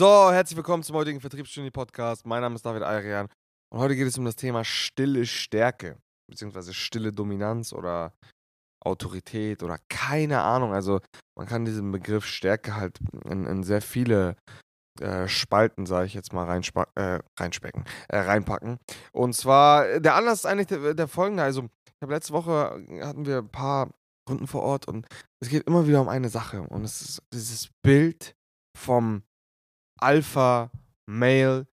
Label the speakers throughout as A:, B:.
A: So, herzlich willkommen zum heutigen Vertriebsstudie Podcast. Mein Name ist David Ayrian und heute geht es um das Thema stille Stärke, beziehungsweise stille Dominanz oder Autorität oder keine Ahnung. Also man kann diesen Begriff Stärke halt in, in sehr viele äh, Spalten, sage ich jetzt mal, äh, reinspecken, äh, reinpacken. Und zwar, der Anlass ist eigentlich der, der folgende. Also, ich habe letzte Woche hatten wir ein paar Runden vor Ort und es geht immer wieder um eine Sache. Und es ist dieses Bild vom Alpha-Male,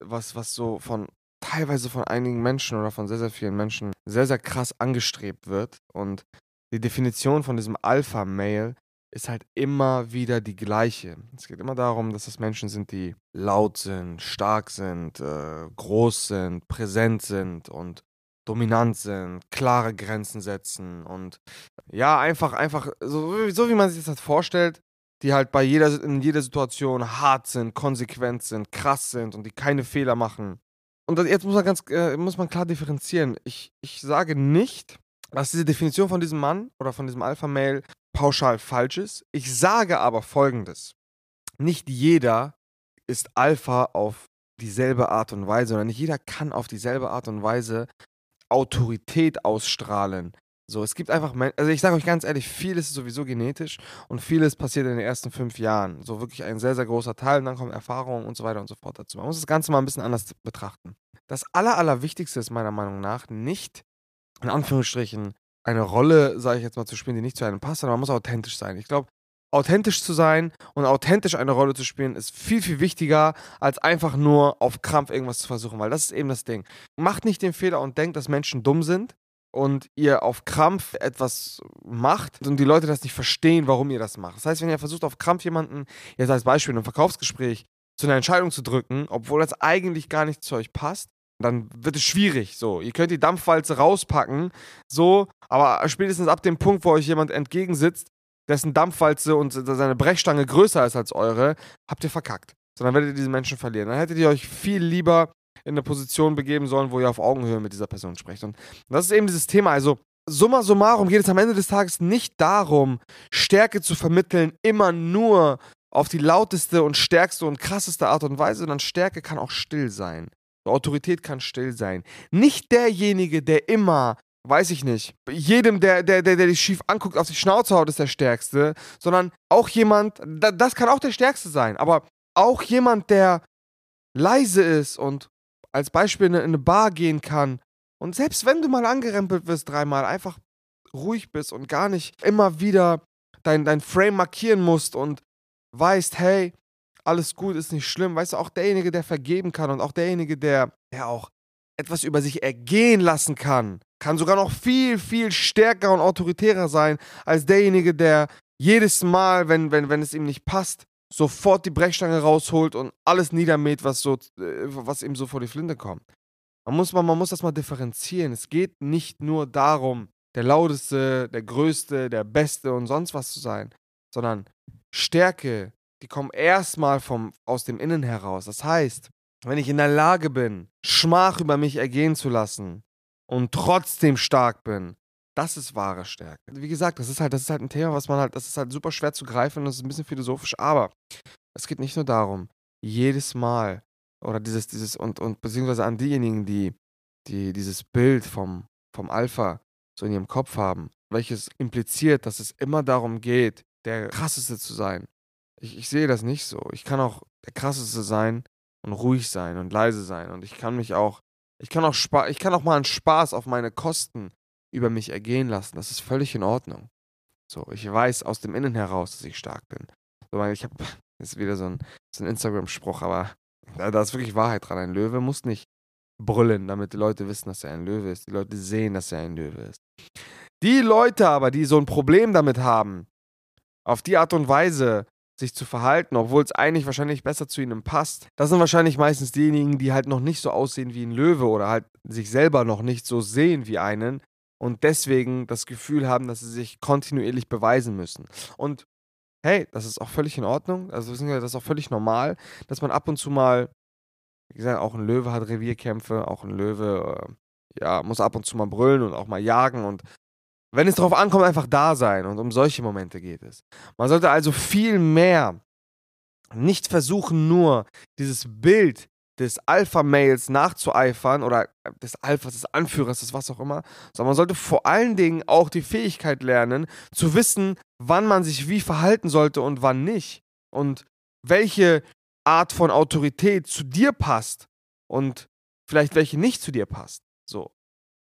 A: was, was so von teilweise von einigen Menschen oder von sehr, sehr vielen Menschen sehr, sehr krass angestrebt wird. Und die Definition von diesem Alpha-Male ist halt immer wieder die gleiche. Es geht immer darum, dass es Menschen sind, die laut sind, stark sind, äh, groß sind, präsent sind und dominant sind, klare Grenzen setzen und ja, einfach, einfach, so, so wie man sich das halt vorstellt, die halt bei jeder, in jeder Situation hart sind, konsequent sind, krass sind und die keine Fehler machen. Und jetzt muss man ganz, äh, muss man klar differenzieren. Ich, ich sage nicht, dass diese Definition von diesem Mann oder von diesem Alpha-Mail pauschal falsch ist. Ich sage aber folgendes. Nicht jeder ist Alpha auf dieselbe Art und Weise oder nicht jeder kann auf dieselbe Art und Weise Autorität ausstrahlen. So, es gibt einfach, also ich sage euch ganz ehrlich, vieles ist sowieso genetisch und vieles passiert in den ersten fünf Jahren. So wirklich ein sehr, sehr großer Teil und dann kommen Erfahrungen und so weiter und so fort dazu. Man muss das Ganze mal ein bisschen anders betrachten. Das Aller, Allerwichtigste ist meiner Meinung nach nicht, in Anführungsstrichen, eine Rolle, sage ich jetzt mal, zu spielen, die nicht zu einem passt, sondern man muss authentisch sein. Ich glaube, authentisch zu sein und authentisch eine Rolle zu spielen, ist viel, viel wichtiger, als einfach nur auf Krampf irgendwas zu versuchen, weil das ist eben das Ding. Macht nicht den Fehler und denkt, dass Menschen dumm sind und ihr auf Krampf etwas macht und die Leute das nicht verstehen, warum ihr das macht. Das heißt, wenn ihr versucht, auf Krampf jemanden, jetzt als Beispiel in einem Verkaufsgespräch, zu einer Entscheidung zu drücken, obwohl das eigentlich gar nicht zu euch passt, dann wird es schwierig. So, ihr könnt die Dampfwalze rauspacken, so, aber spätestens ab dem Punkt, wo euch jemand entgegensitzt, dessen Dampfwalze und seine Brechstange größer ist als eure, habt ihr verkackt. Dann werdet ihr diesen Menschen verlieren. Dann hättet ihr euch viel lieber in eine Position begeben sollen, wo ihr auf Augenhöhe mit dieser Person sprecht. Und das ist eben dieses Thema. Also, summa summarum geht es am Ende des Tages nicht darum, Stärke zu vermitteln, immer nur auf die lauteste und stärkste und krasseste Art und Weise, sondern Stärke kann auch still sein. Autorität kann still sein. Nicht derjenige, der immer, weiß ich nicht, jedem, der, der, der, der dich schief anguckt, auf die Schnauze haut, ist der Stärkste, sondern auch jemand, das kann auch der Stärkste sein, aber auch jemand, der leise ist und als Beispiel in eine Bar gehen kann und selbst wenn du mal angerempelt wirst dreimal, einfach ruhig bist und gar nicht immer wieder dein, dein Frame markieren musst und weißt, hey, alles gut, ist nicht schlimm. Weißt du, auch derjenige, der vergeben kann und auch derjenige, der, der auch etwas über sich ergehen lassen kann, kann sogar noch viel, viel stärker und autoritärer sein als derjenige, der jedes Mal, wenn, wenn, wenn es ihm nicht passt, sofort die Brechstange rausholt und alles niedermäht, was, so, äh, was ihm so vor die Flinte kommt. Man muss, man, man muss das mal differenzieren. Es geht nicht nur darum, der lauteste, der größte, der beste und sonst was zu sein, sondern Stärke, die kommen erstmal aus dem Innen heraus. Das heißt, wenn ich in der Lage bin, Schmach über mich ergehen zu lassen und trotzdem stark bin, das ist wahre Stärke. Wie gesagt, das ist halt, das ist halt ein Thema, was man halt, das ist halt super schwer zu greifen und das ist ein bisschen philosophisch, aber es geht nicht nur darum, jedes Mal oder dieses, dieses und, und beziehungsweise an diejenigen, die, die dieses Bild vom, vom Alpha so in ihrem Kopf haben, welches impliziert, dass es immer darum geht, der krasseste zu sein, ich, ich sehe das nicht so. Ich kann auch der krasseste sein und ruhig sein und leise sein. Und ich kann mich auch, ich kann auch, Spa ich kann auch mal einen Spaß auf meine Kosten über mich ergehen lassen. Das ist völlig in Ordnung. So, ich weiß aus dem Innen heraus, dass ich stark bin. So, ich habe, ist wieder so ein, so ein Instagram-Spruch, aber da, da ist wirklich Wahrheit dran. Ein Löwe muss nicht brüllen, damit die Leute wissen, dass er ein Löwe ist. Die Leute sehen, dass er ein Löwe ist. Die Leute aber, die so ein Problem damit haben, auf die Art und Weise sich zu verhalten, obwohl es eigentlich wahrscheinlich besser zu ihnen passt. Das sind wahrscheinlich meistens diejenigen, die halt noch nicht so aussehen wie ein Löwe oder halt sich selber noch nicht so sehen wie einen und deswegen das Gefühl haben, dass sie sich kontinuierlich beweisen müssen. Und hey, das ist auch völlig in Ordnung. Also das ist auch völlig normal, dass man ab und zu mal, wie gesagt, auch ein Löwe hat Revierkämpfe, auch ein Löwe äh, ja, muss ab und zu mal brüllen und auch mal jagen und wenn es darauf ankommt, einfach da sein und um solche Momente geht es. Man sollte also viel mehr nicht versuchen nur dieses Bild des Alpha-Males nachzueifern oder äh, des Alphas, des Anführers, des was auch immer, sondern man sollte vor allen Dingen auch die Fähigkeit lernen, zu wissen, wann man sich wie verhalten sollte und wann nicht. Und welche Art von Autorität zu dir passt und vielleicht welche nicht zu dir passt. So.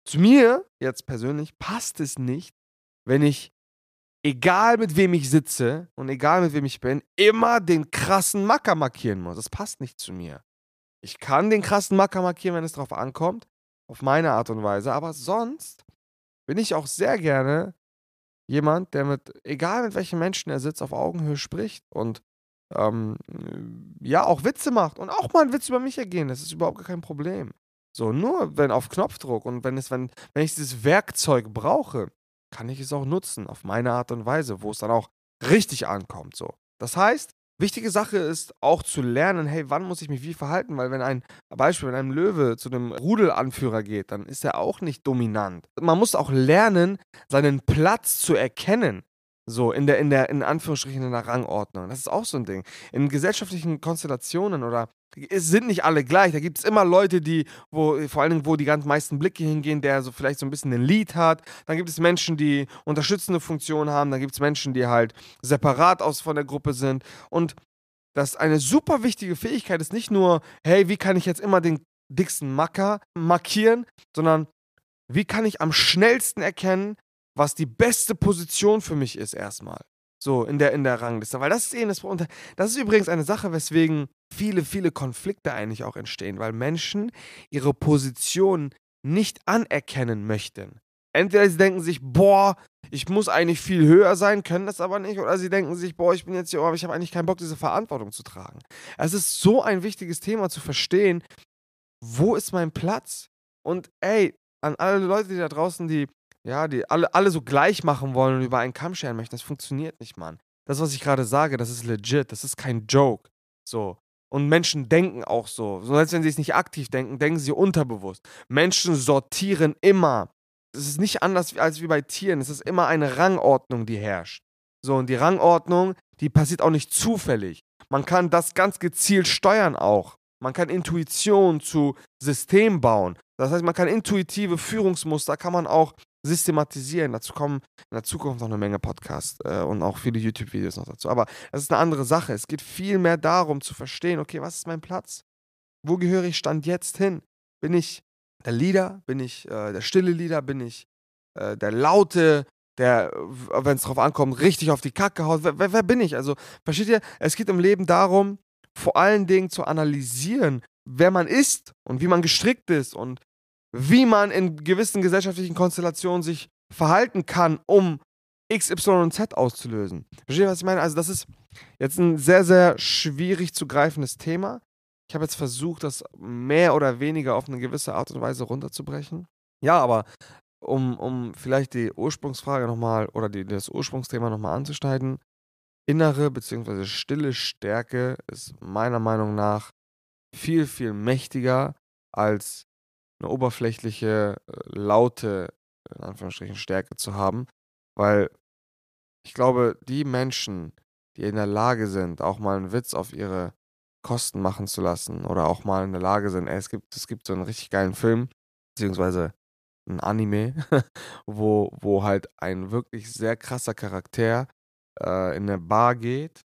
A: Zu mir jetzt persönlich passt es nicht, wenn ich, egal mit wem ich sitze und egal mit wem ich bin, immer den krassen Macker markieren muss. Das passt nicht zu mir. Ich kann den krassen Macker markieren, wenn es darauf ankommt, auf meine Art und Weise, aber sonst bin ich auch sehr gerne jemand, der mit, egal mit welchen Menschen er sitzt, auf Augenhöhe spricht und ähm, ja, auch Witze macht und auch mal einen Witz über mich ergehen. Das ist überhaupt kein Problem. So, nur wenn auf Knopfdruck und wenn es, wenn, wenn ich dieses Werkzeug brauche, kann ich es auch nutzen, auf meine Art und Weise, wo es dann auch richtig ankommt. So. Das heißt, wichtige Sache ist auch zu lernen, hey, wann muss ich mich wie verhalten? Weil wenn ein Beispiel, wenn ein Löwe zu einem Rudelanführer geht, dann ist er auch nicht dominant. Man muss auch lernen, seinen Platz zu erkennen. So, in der, in der, in Anführungsstrichen in der Rangordnung. Das ist auch so ein Ding. In gesellschaftlichen Konstellationen oder es sind nicht alle gleich. Da gibt es immer Leute, die, wo, vor allen Dingen, wo die ganz meisten Blicke hingehen, der so vielleicht so ein bisschen ein Lied hat. Dann gibt es Menschen, die unterstützende Funktionen haben. Dann gibt es Menschen, die halt separat aus von der Gruppe sind. Und das eine super wichtige Fähigkeit ist nicht nur, hey, wie kann ich jetzt immer den dicksten Macker markieren, sondern wie kann ich am schnellsten erkennen, was die beste Position für mich ist erstmal. So, in der, in der Rangliste. Weil das ist eben das Das ist übrigens eine Sache, weswegen viele, viele Konflikte eigentlich auch entstehen, weil Menschen ihre Position nicht anerkennen möchten. Entweder sie denken sich, boah, ich muss eigentlich viel höher sein, können das aber nicht, oder sie denken sich, boah, ich bin jetzt hier, aber ich habe eigentlich keinen Bock, diese Verantwortung zu tragen. Es ist so ein wichtiges Thema zu verstehen, wo ist mein Platz? Und ey, an alle Leute, die da draußen, die ja, die alle, alle so gleich machen wollen und über einen Kamm scheren möchten. Das funktioniert nicht, Mann. Das, was ich gerade sage, das ist legit. Das ist kein Joke. So. Und Menschen denken auch so. So als wenn sie es nicht aktiv denken, denken sie unterbewusst. Menschen sortieren immer. Es ist nicht anders als wie bei Tieren. Es ist immer eine Rangordnung, die herrscht. So, und die Rangordnung, die passiert auch nicht zufällig. Man kann das ganz gezielt steuern auch. Man kann Intuition zu System bauen. Das heißt, man kann intuitive Führungsmuster, kann man auch systematisieren. Dazu kommen in der Zukunft noch eine Menge Podcasts äh, und auch viele YouTube-Videos noch dazu. Aber das ist eine andere Sache. Es geht viel mehr darum zu verstehen, okay, was ist mein Platz? Wo gehöre ich Stand jetzt hin? Bin ich der Leader? Bin ich äh, der stille Leader? Bin ich äh, der laute, der, wenn es drauf ankommt, richtig auf die Kacke haut? Wer, wer, wer bin ich? Also, versteht ihr? Es geht im Leben darum, vor allen Dingen zu analysieren, wer man ist und wie man gestrickt ist und wie man in gewissen gesellschaftlichen Konstellationen sich verhalten kann, um X, Y und Z auszulösen. Versteht ihr, was ich meine? Also, das ist jetzt ein sehr, sehr schwierig zu greifendes Thema. Ich habe jetzt versucht, das mehr oder weniger auf eine gewisse Art und Weise runterzubrechen. Ja, aber um, um vielleicht die Ursprungsfrage nochmal oder die, das Ursprungsthema nochmal anzuschneiden, innere bzw. stille Stärke ist meiner Meinung nach viel, viel mächtiger als eine oberflächliche, äh, laute, in Anführungsstrichen, Stärke zu haben, weil ich glaube, die Menschen, die in der Lage sind, auch mal einen Witz auf ihre Kosten machen zu lassen oder auch mal in der Lage sind, ey, es gibt, es gibt so einen richtig geilen Film, beziehungsweise ein Anime, wo, wo halt ein wirklich sehr krasser Charakter äh, in eine Bar geht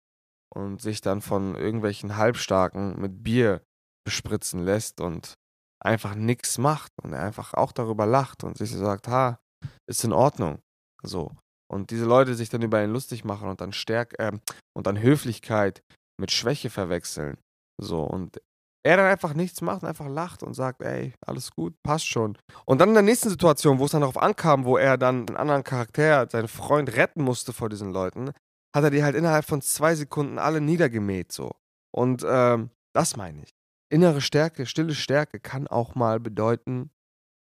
A: und sich dann von irgendwelchen Halbstarken mit Bier bespritzen lässt und einfach nichts macht und er einfach auch darüber lacht und sich sagt, ha, ist in Ordnung. So. Und diese Leute sich dann über ihn lustig machen und dann Stärk äh, und dann Höflichkeit mit Schwäche verwechseln. So. Und er dann einfach nichts macht und einfach lacht und sagt, ey, alles gut, passt schon. Und dann in der nächsten Situation, wo es dann darauf ankam, wo er dann einen anderen Charakter, seinen Freund retten musste vor diesen Leuten, hat er die halt innerhalb von zwei Sekunden alle niedergemäht, so. Und ähm, das meine ich innere Stärke, stille Stärke kann auch mal bedeuten,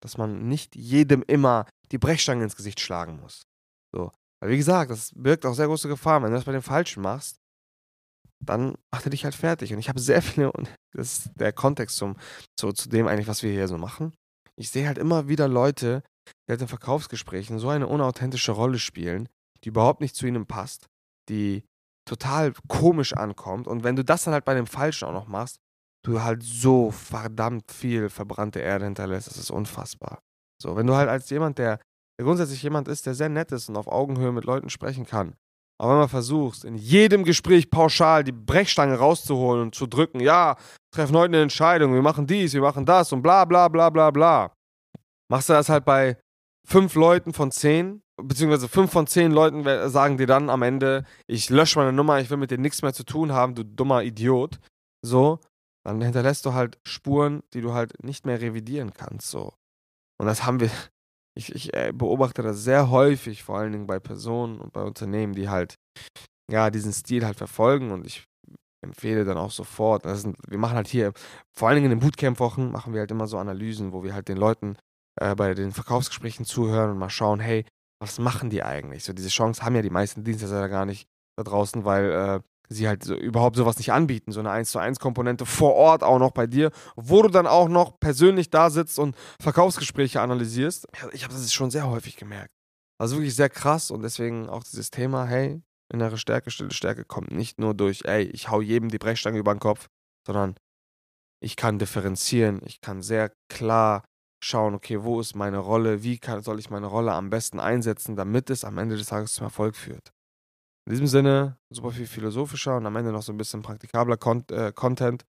A: dass man nicht jedem immer die Brechstange ins Gesicht schlagen muss. So. Weil wie gesagt, das birgt auch sehr große Gefahr. Wenn du das bei den Falschen machst, dann macht er dich halt fertig. Und ich habe sehr viele, und das ist der Kontext zum, zu, zu dem eigentlich, was wir hier so machen. Ich sehe halt immer wieder Leute, die halt in Verkaufsgesprächen so eine unauthentische Rolle spielen, die überhaupt nicht zu ihnen passt, die total komisch ankommt. Und wenn du das dann halt bei dem Falschen auch noch machst, du halt so verdammt viel verbrannte Erde hinterlässt, das ist unfassbar. So, wenn du halt als jemand, der, der grundsätzlich jemand ist, der sehr nett ist und auf Augenhöhe mit Leuten sprechen kann, aber wenn man versuchst, in jedem Gespräch pauschal die Brechstange rauszuholen und zu drücken, ja, treffen heute eine Entscheidung, wir machen dies, wir machen das und bla bla bla bla bla, machst du das halt bei fünf Leuten von zehn, beziehungsweise fünf von zehn Leuten sagen dir dann am Ende, ich lösche meine Nummer, ich will mit dir nichts mehr zu tun haben, du dummer Idiot. So, dann hinterlässt du halt Spuren, die du halt nicht mehr revidieren kannst. So. Und das haben wir, ich, ich äh, beobachte das sehr häufig, vor allen Dingen bei Personen und bei Unternehmen, die halt, ja, diesen Stil halt verfolgen und ich empfehle dann auch sofort, sind, wir machen halt hier, vor allen Dingen in den Bootcamp-Wochen, machen wir halt immer so Analysen, wo wir halt den Leuten äh, bei den Verkaufsgesprächen zuhören und mal schauen, hey, was machen die eigentlich? So diese Chance haben ja die meisten Dienstleister gar nicht da draußen, weil äh, sie halt so, überhaupt sowas nicht anbieten, so eine 1 zu 1 Komponente vor Ort auch noch bei dir, wo du dann auch noch persönlich da sitzt und Verkaufsgespräche analysierst. Ich habe das schon sehr häufig gemerkt. Also wirklich sehr krass und deswegen auch dieses Thema, hey, innere Stärke, stille Stärke kommt nicht nur durch, ey, ich hau jedem die Brechstange über den Kopf, sondern ich kann differenzieren, ich kann sehr klar schauen, okay, wo ist meine Rolle, wie kann, soll ich meine Rolle am besten einsetzen, damit es am Ende des Tages zum Erfolg führt. In diesem Sinne, super viel philosophischer und am Ende noch so ein bisschen praktikabler Con äh, Content.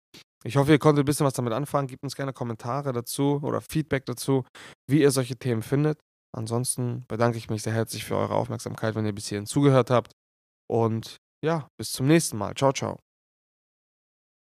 A: Ich hoffe, ihr konntet ein bisschen was damit anfangen. Gebt uns gerne Kommentare dazu oder Feedback dazu, wie ihr solche Themen findet. Ansonsten bedanke ich mich sehr herzlich für eure Aufmerksamkeit, wenn ihr bis hierhin zugehört habt. Und ja, bis zum nächsten Mal. Ciao, ciao.